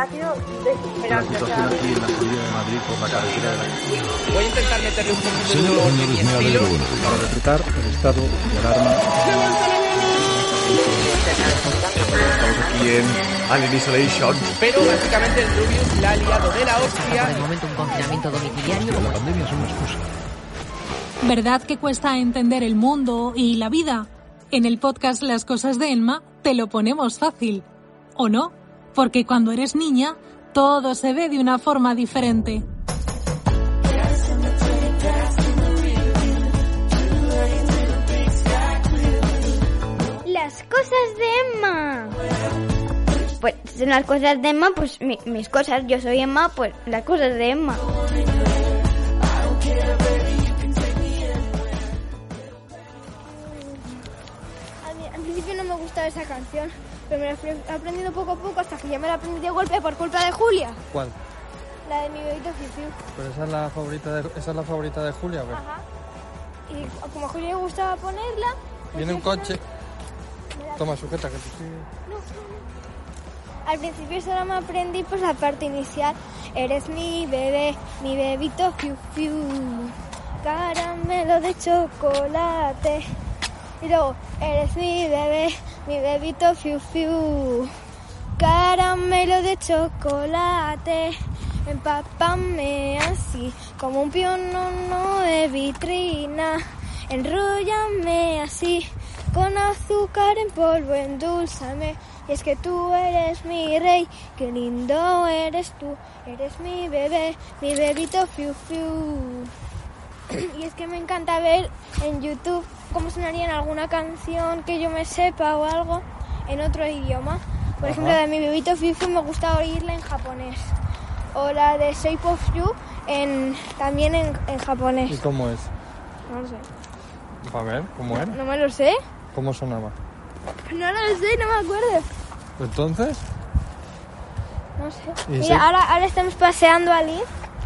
ha sido La desesperante. o sea, situación aquí en la salida de Madrid por la carretera de la Voy a intentar meterle un poquito de señores, me estilo. para decretar el estado de alarma. Estamos aquí en Alien Isolation. Pero básicamente el Rubius la ha liado de la hostia. el momento un confinamiento domiciliario. La pandemia es una excusa. ¿Verdad que cuesta entender el mundo y la vida? En el podcast Las cosas de Elma te lo ponemos fácil. ¿O no? Porque cuando eres niña, todo se ve de una forma diferente. Las cosas de Emma. Pues son las cosas de Emma, pues mi- mis cosas. Yo soy Emma, pues las cosas de Emma. Al principio no me gustaba esa canción, pero me la fui aprendiendo poco a poco hasta que ya me la aprendí de golpe por culpa de Julia, ¿Cuál? la de mi bebito Fiu Pero esa es la favorita de, esa es la favorita de Julia, ¿ves? Ajá. Y como a Julia le gustaba ponerla, pues Viene un coche. la- Toma, sujeta, que te estoy... No, no, no. Al principio solo me aprendí pues la parte inicial. Eres mi bebé, mi bebito fiu fiu. Caramelo de chocolate. Y luego, eres mi bebé, mi bebito fiu fiu. Caramelo de chocolate. Empápame así, como un pionono de vitrina. Enróllame así, con azúcar en polvo, endulzame. Y es que tú eres mi rey, qué lindo eres tú. Eres mi bebé, mi bebito fiu fiu. Y es que me encanta ver en YouTube cómo sonaría en alguna canción que yo me sepa o algo en otro idioma. Por Ajá. ejemplo, la de mi bebito Fiu me gusta oírla en japonés. O la de Shape of You en, también en, en ¿Y japonés. cómo es? No lo sé. A ver, ¿cómo era? No me lo sé. ¿Cómo sonaba? No lo sé, no me acuerdo. Entonces, No sé. ¿Y Mira, ahora, ahora estamos paseando a Liz.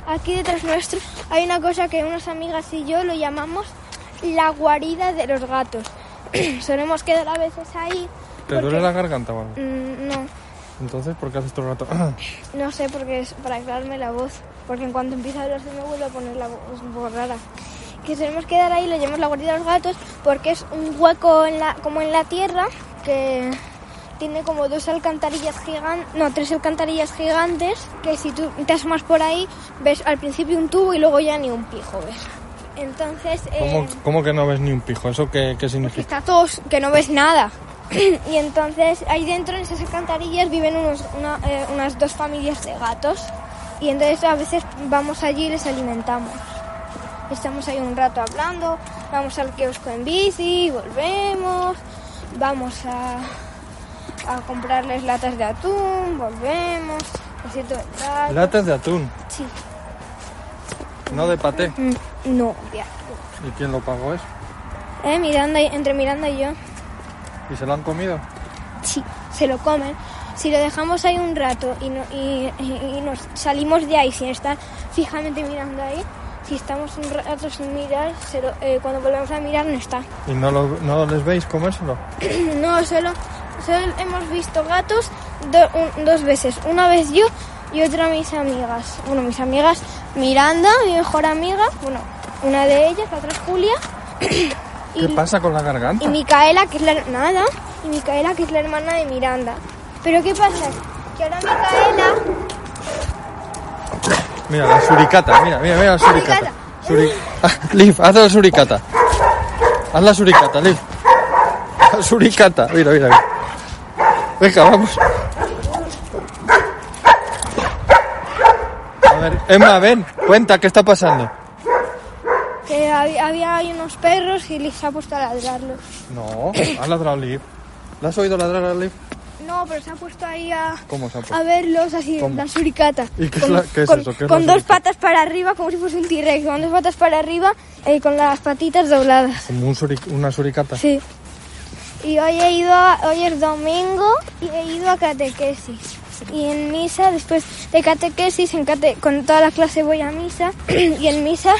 Aquí detrás nuestro hay una cosa que unas amigas y yo lo llamamos la guarida de los gatos. Solemos quedar a veces ahí. ¿te porque- duele la garganta o algo? Mm, no, Entonces, ¿por qué haces todo el rato? no sé, porque es para aclararme la voz. Porque en cuanto empieza a hablar se me vuelve a poner la voz un poco rara. Que solemos quedar ahí, lo llamamos la guarida de los gatos, porque es un hueco en la, como en la tierra que tiene como dos alcantarillas gigantes, no, tres alcantarillas gigantes, que si tú te asomas por ahí, ves al principio un tubo y luego ya ni un pijo ves. Entonces, ¿Cómo, eh, cómo que no ves ni un pijo? ¿Eso qué, qué que significa? está todo, que no ves nada. y entonces ahí dentro en esas alcantarillas viven unos, una- eh, unas dos familias de gatos. Y entonces a veces vamos allí y les alimentamos. Estamos ahí un rato hablando, vamos al kiosco en bici, volvemos, vamos a, a comprarles latas de atún, volvemos, de. Latas de atún, Sí, no de paté. Mm, no, atún. ¿Y quién lo pagó eso? Eh, Miranda, entre Miranda y yo. ¿Y se lo han comido? Sí, se lo comen. Si lo dejamos ahí un rato y, no- y- y- y nos salimos de ahí sin estar fijamente mirando ahí, si estamos un rato sin mirar, se lo- eh, cuando volvemos a mirar no está. ¿Y no, lo, no les veis comérselo? no, solo, solo hemos visto gatos do- un- dos veces. Una vez yo y otra mis amigas. Bueno, mis amigas Miranda, mi mejor amiga, bueno, una de ellas, la otra es Julia. ¿Qué pasa con la garganta? Y Micaela, que es la nada, y Micaela, que es la hermana de Miranda. Pero ¿qué pasa? Que ahora Micaela, Mira, la suricata, mira, mira, mira la suricata. Suri... Ah, Liv, haz la suricata. Haz la suricata, Liv. La suricata, mira, mira, mira. Venga, vamos. A ver, Emma, ven, cuenta, ¿qué está pasando? Había, unos perros y les ha puesto a ladrarlos. No, ha ladrado Liv. ¿La has oído ladrar a Liv? No, pero se ha puesto ahí a, ¿Cómo se ha puesto? a verlos así, ¿Cómo? la suricata. ¿Y qué es con, la- qué es con- eso? ¿Qué es con dos patas para arriba, como si fuese un T-Rex, con dos patas para arriba y con las patitas dobladas. Como un suri- una suricata. Sí. Y hoy he ido, a- hoy es domingo y he ido a catequesis. Y en misa, después de catequesis, en cate- con toda la clase voy a misa y en misa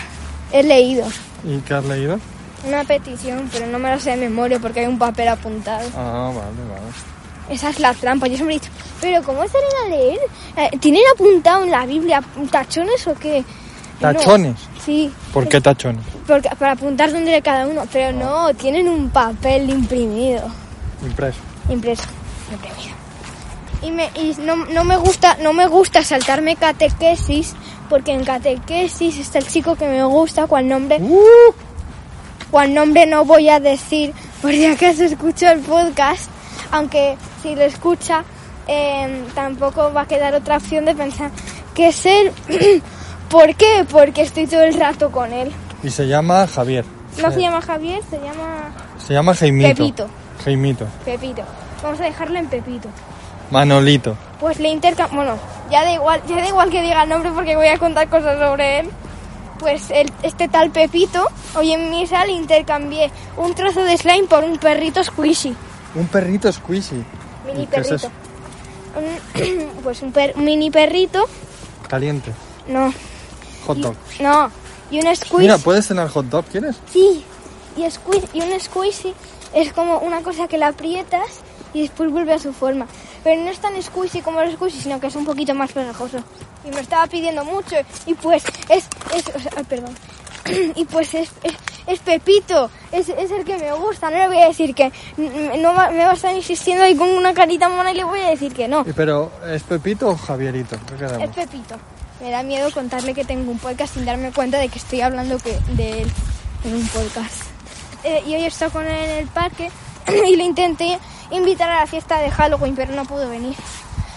he leído ¿Y qué has leído? una petición, pero no me la sé de memoria porque hay un papel apuntado. Ah, vale, vale. Esa es la trampa. Yo siempre he dicho, pero ¿cómo salen a leer? Eh, ¿Tienen apuntado en la Biblia tachones o qué? No. ¿Tachones? Sí, ¿Por qué tachones? porque, para apuntar dónde de cada uno. Pero no, tienen un papel imprimido. Impreso. Impreso. Imprimido. Y, me, y no, no me gusta no me gusta saltarme catequesis porque en catequesis está el chico que me gusta cual nombre cual nombre no voy a decir por si acaso escucho el podcast aunque si lo escucha eh, tampoco va a quedar otra opción de pensar que es él ¿por qué? porque estoy todo el rato con él Y se llama Javier. no se llama Javier se llama Se llama Jaimito. Pepito. Jaimito. Pepito vamos a dejarlo en Pepito Manolito. Pues le intercam... Bueno, ya da igual, ya da igual que diga el nombre porque voy a contar cosas sobre él. Pues el- este tal Pepito, hoy en misa le intercambié un trozo de slime por un perrito squishy. Un perrito squishy. Mini ¿Y qué es perrito. Un- pues un, per- mini perrito. Caliente. No. Hot y- dog. no. Y un squishy. Mira, ¿puedes cenar hot dog? ¿Quieres? Sí. Y, squeeze- y un squishy es como una cosa que la aprietas y después vuelve a su forma. Pero no es tan squishy como el squishy, sino que es un poquito más pegajoso. Y me estaba pidiendo mucho. Y pues es... es o sea, ay, perdón. Y pues es, es, es Pepito, es, es el que me gusta. No le voy a decir que no me va a estar insistiendo y con una carita mona y le voy a decir que no. Pero, ¿es Pepito o Javierito? ¿Qué Es? Pepito. Me da miedo contarle que tengo un podcast sin darme cuenta de que estoy hablando que, de él en un podcast. Eh, y hoy estoy con él en el parque y le intenté invitar a la fiesta de Halloween, pero no pudo venir.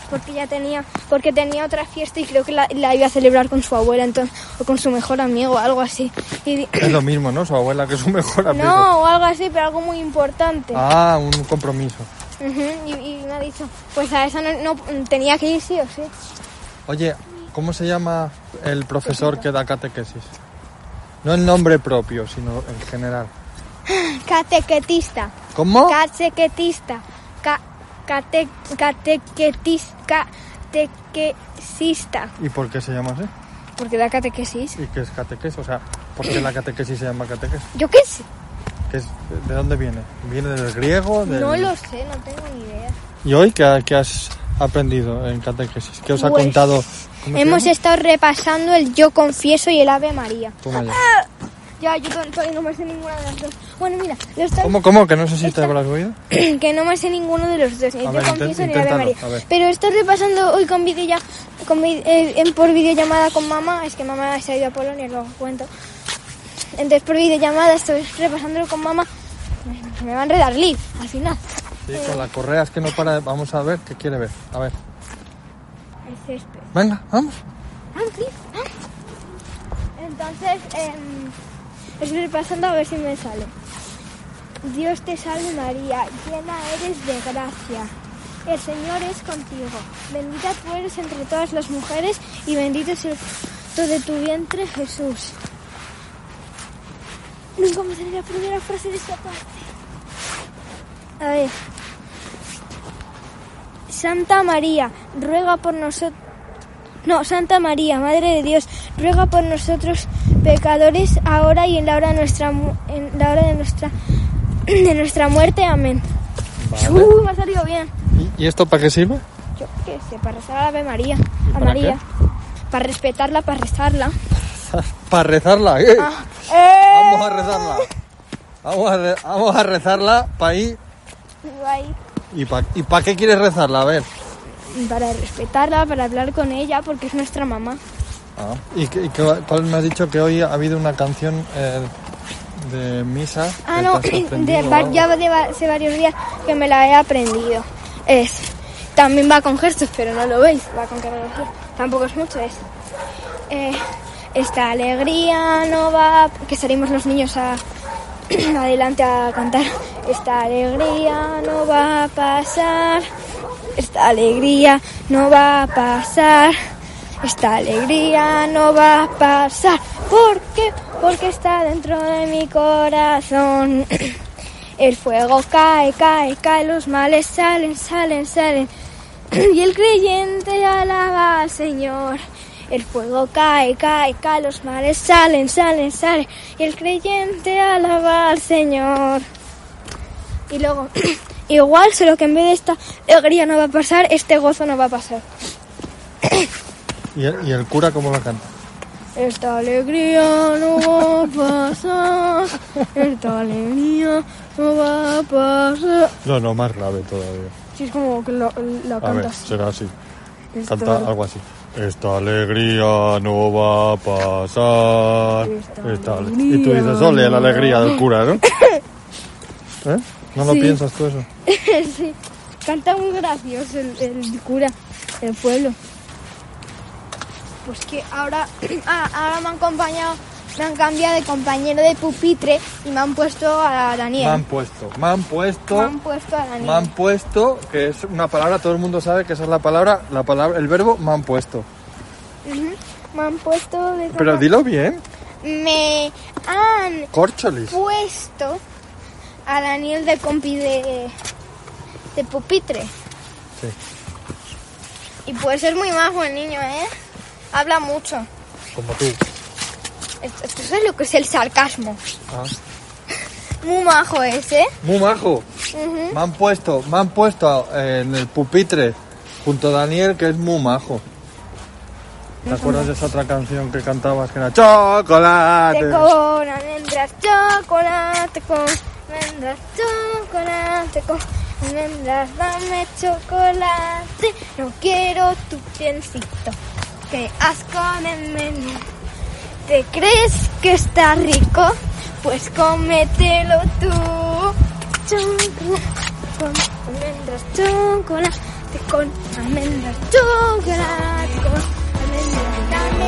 Porque ya tenía, porque tenía otra fiesta y creo que la, la iba a celebrar con su abuela entonces, o con su mejor amigo o algo así. Y Es lo mismo, ¿no? Su abuela, que su mejor amigo. no, o algo así, pero algo muy importante. Ah, un compromiso. Y me ha dicho, pues a esa no, no- tenía que ir sí o sí. Oye, ¿cómo se llama el profesor que da catequesis? No el nombre propio, sino en general. Catequetista. ¿Cómo? Catequetista. Ca, cate, catequetis, catequesista. ¿Y por qué se llama así? Porque da catequesis. ¿Y qué es catequesis? O sea, ¿por qué la catequesis se llama catequesis? Yo qué sé. ¿Qué es, ¿De dónde viene? ¿Viene del griego? Del... No lo sé, no tengo ni idea. ¿Y hoy qué, qué has aprendido en catequesis? ¿Qué os ha Pues, contado? ¿Cómo se Hemos estado repasando el Yo Confieso y el Ave María. Toma ya. Ya, yo to- todavía no me sé ninguna de las dos. Bueno, mira, lo estoy- ¿Cómo, cómo? Que no sé si te habrás oído. que no me sé ninguno de los dos. A Yo ver, Confieso ni el María. Pero estoy repasando hoy con videolla- con eh, en- por videollamada con mamá. Es que mamá se ha ido a Polonia, luego cuento. Entonces por videollamada estoy repasándolo con mamá. Me- Me va a enredar Liv, al final. Sí, con la correa es que no para. de- Vamos a ver qué quiere ver. A ver. El césped. Venga, vamos. Vamos, Liv, vamos. Entonces, em, estoy repasando a ver si me sale. Dios te salve María, llena eres de gracia. El Señor es contigo. Bendita tú eres entre todas las mujeres y bendito es el fruto de tu vientre Jesús. Nunca me sale la primera frase de esta parte. A ver. Santa María, ruega por nosotros. No, Santa María, Madre de Dios, ruega por nosotros pecadores ahora y en la hora de nuestra en la hora de nuestra de nuestra muerte. Amén. Vale. Uh, me ha salido bien. ¿Y, esto para qué sirve? Yo qué sé, para rezar a la Ave María, ¿Y a para María, para respetarla, para rezarla. para rezarla. ¿eh? Ah, ¡eh! Vamos a rezarla. Vamos a, re- vamos a rezarla para ir. ¿Y para y pa qué quieres rezarla? A ver. Para respetarla, para hablar con ella, porque es nuestra mamá. Ah, ¿Y, qué- cuál me has dicho que hoy ha habido una canción eh, de misa? Ah, que no, de, va- ya de hace varios días que me la he aprendido. Es, también va con gestos, pero no lo veis, va con coreografía. Tampoco es mucho, es. eh, esta alegría no va, que salimos los niños a, adelante a cantar. Esta alegría no va a pasar. Esta alegría no va a pasar. Esta alegría no va a pasar. ¿Por qué? Porque está dentro de mi corazón. El fuego cae, cae, cae, los males salen, salen, salen. Y el creyente alaba al Señor. El fuego cae, cae, cae, los males salen, salen, salen. Y el creyente alaba al Señor. Y luego, igual, solo que en vez de esta alegría no va a pasar, este gozo no va a pasar. ¿Y el, y el cura cómo lo canta? Esta alegría no va a pasar, esta alegría no va a pasar. No, no, más grave todavía. Sí, es como que lo, la A ver, será así. Esta- Canta algo así. Esta alegría no va a pasar. Esta Esta ale- alegría Y tú dices, ole, la alegría del cura, ¿no? ¿Eh? ¿No lo Sí. piensas tú eso? sí, canta muy gracioso el, el cura del pueblo. Pues que ahora, ah, ahora me han acompañado, me han cambiado de compañero de pupitre y me han puesto a Daniel. Me han puesto, me han puesto, Me han puesto a Daniel. me han puesto, que es una palabra, todo el mundo sabe que esa es la palabra, la palabra, el verbo me han puesto. Ujú, Me han puesto de Pero dilo bien, Me han corcholis. puesto a Daniel de compi de, de pupitre. Sí. Y puede ser muy majo el niño, ¿eh? Habla mucho. Como tú. Esto, es lo que es el sarcasmo. Ah. Muy majo ese. Muy majo. Me han puesto, me han puesto en el pupitre junto a Daniel, que es muy majo. ¿Te acuerdas de esa otra canción que cantabas que era chocolate? Chocolate con almendras, chocolate con almendras, chocolate con almendras, dame chocolate. No quiero tu piecito, que asco. ¿Te crees que está rico? Pues cómetelo tú. Chocolate con almendras, chocolate con almendras, chocolate con almendras, dame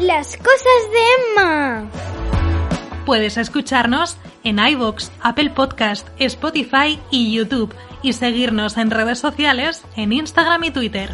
Las cosas de Emma. Puedes escucharnos en iVoox, Apple Podcast, Spotify y YouTube y seguirnos en redes sociales en Instagram y Twitter.